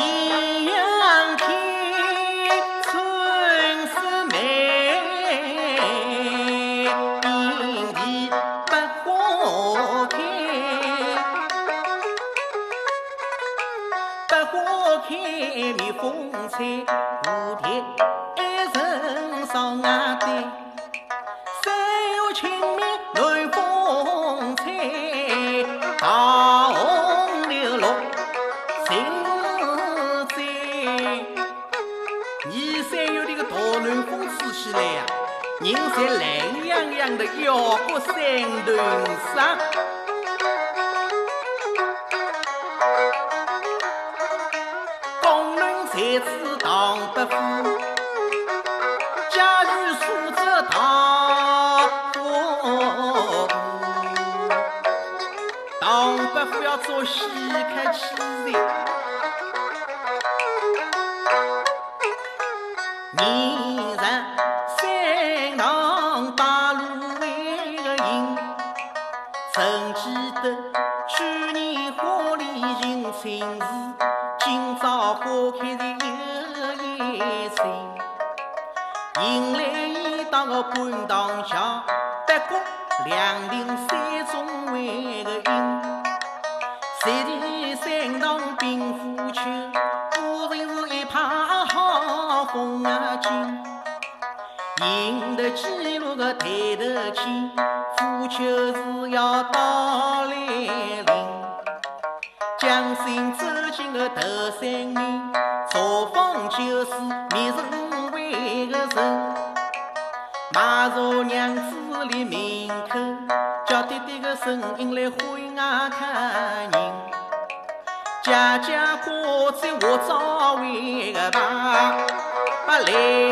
艳阳天春色美莺啼百花开百花开蜜蜂采蝴蝶人侪懒洋洋的摇过山头上。才子唐伯虎，假如素质唐伯虎，唐伯虎要做西客气人，年去年花里寻亲时，今朝花开的。迎来一道个半塘桥，得过两亭山中为个影。十里山塘并虎丘，果然是一派好风景。赢得几路个抬头见，虎丘是要到。将心走进个头山面，茶坊就是觅人为个人。马茶娘子立门口，叫爹爹个声音来欢外客人。家家挂在我早为个旁，不来。